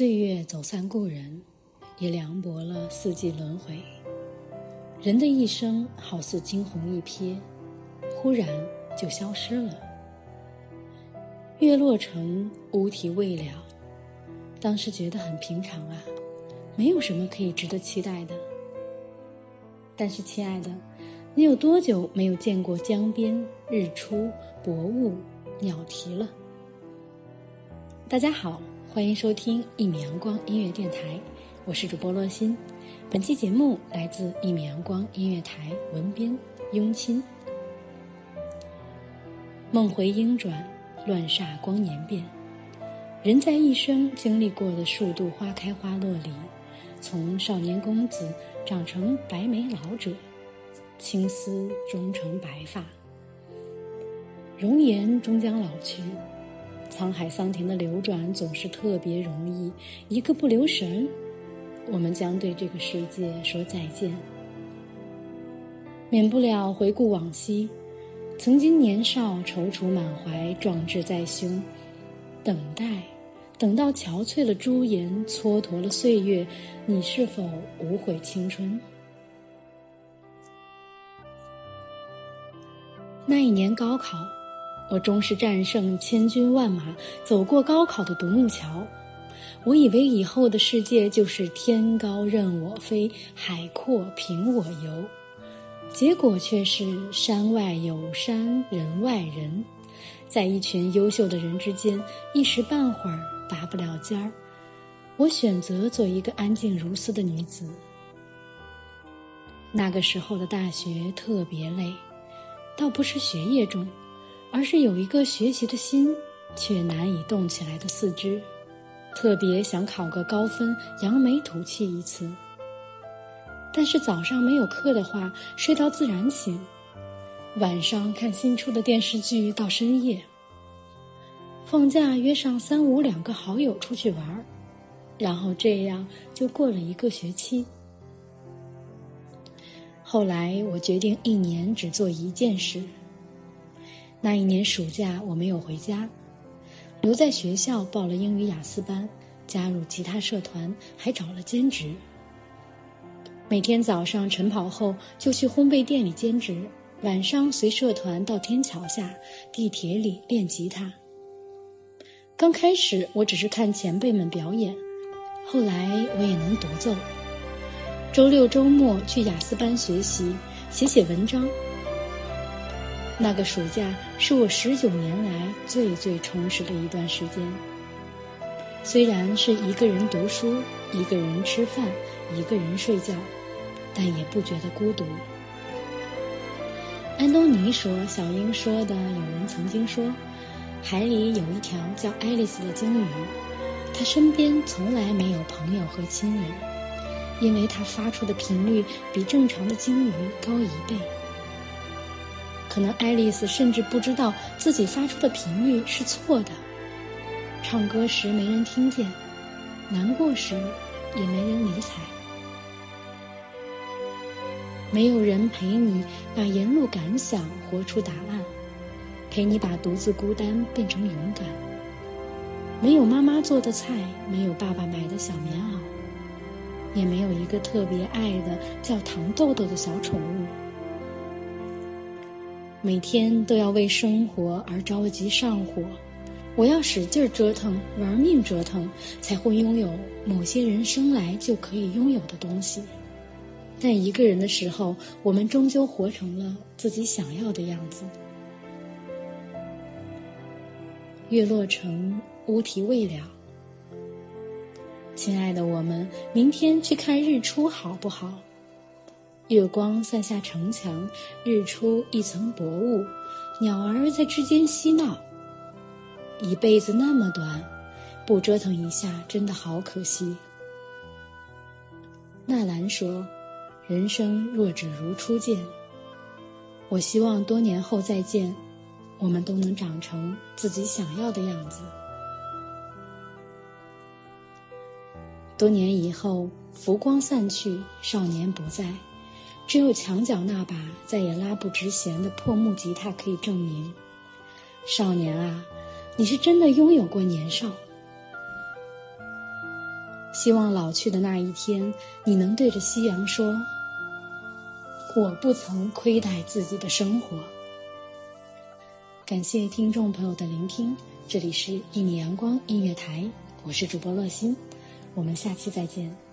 岁月走散故人，也凉薄了四季轮回。人的一生好似惊鸿一瞥，忽然就消失了。月落成，乌啼未了。当时觉得很平常啊，没有什么可以值得期待的。但是，亲爱的，你有多久没有见过江边日出、薄雾、鸟啼了？大家好，欢迎收听一米阳光音乐电台，我是主播洛心。本期节目来自一米阳光音乐台文编雍亲。梦回莺转，乱煞光年变。人在一生经历过的数度花开花落里，从少年公子长成白眉老者，青丝终成白发，容颜终将老去。沧海桑田的流转总是特别容易，一个不留神，我们将对这个世界说再见。免不了回顾往昔，曾经年少踌躇满怀，壮志在胸。等待，等到憔悴了朱颜，蹉跎了岁月，你是否无悔青春？那一年高考，我终是战胜千军万马，走过高考的独木桥。我以为以后的世界就是天高任我飞，海阔凭我游，结果却是山外有山，人外人。在一群优秀的人之间，一时半会儿拔不了尖儿。我选择做一个安静如斯的女子。那个时候的大学特别累，倒不是学业重，而是有一个学习的心却难以动起来的四肢。特别想考个高分，扬眉吐气一次。但是早上没有课的话，睡到自然醒。晚上看新出的电视剧到深夜。放假约上三五两个好友出去玩儿，然后这样就过了一个学期。后来我决定一年只做一件事。那一年暑假我没有回家，留在学校报了英语雅思班，加入吉他社团，还找了兼职。每天早上晨跑后就去烘焙店里兼职。晚上随社团到天桥下、地铁里练吉他。刚开始我只是看前辈们表演，后来我也能独奏。周六周末去雅思班学习，写写文章。那个暑假是我十九年来最最充实的一段时间。虽然是一个人读书、一个人吃饭、一个人睡觉，但也不觉得孤独。安东尼说：“小英说的，有人曾经说，海里有一条叫爱丽丝的鲸鱼，它身边从来没有朋友和亲人，因为它发出的频率比正常的鲸鱼高一倍。可能爱丽丝甚至不知道自己发出的频率是错的，唱歌时没人听见，难过时也没人理睬。”没有人陪你把沿路感想活出答案，陪你把独自孤单变成勇敢。没有妈妈做的菜，没有爸爸买的小棉袄，也没有一个特别爱的叫糖豆豆的小宠物。每天都要为生活而着急上火，我要使劲折腾，玩命折腾，才会拥有某些人生来就可以拥有的东西。但一个人的时候，我们终究活成了自己想要的样子。月落成，乌啼未了。亲爱的，我们明天去看日出好不好？月光散下城墙，日出一层薄雾，鸟儿在之间嬉闹。一辈子那么短，不折腾一下，真的好可惜。纳兰说。人生若只如初见，我希望多年后再见，我们都能长成自己想要的样子。多年以后，浮光散去，少年不在，只有墙角那把再也拉不直弦的破木吉他可以证明：少年啊，你是真的拥有过年少。希望老去的那一天，你能对着夕阳说：“我不曾亏待自己的生活。”感谢听众朋友的聆听，这里是一米阳光音乐台，我是主播乐心，我们下期再见。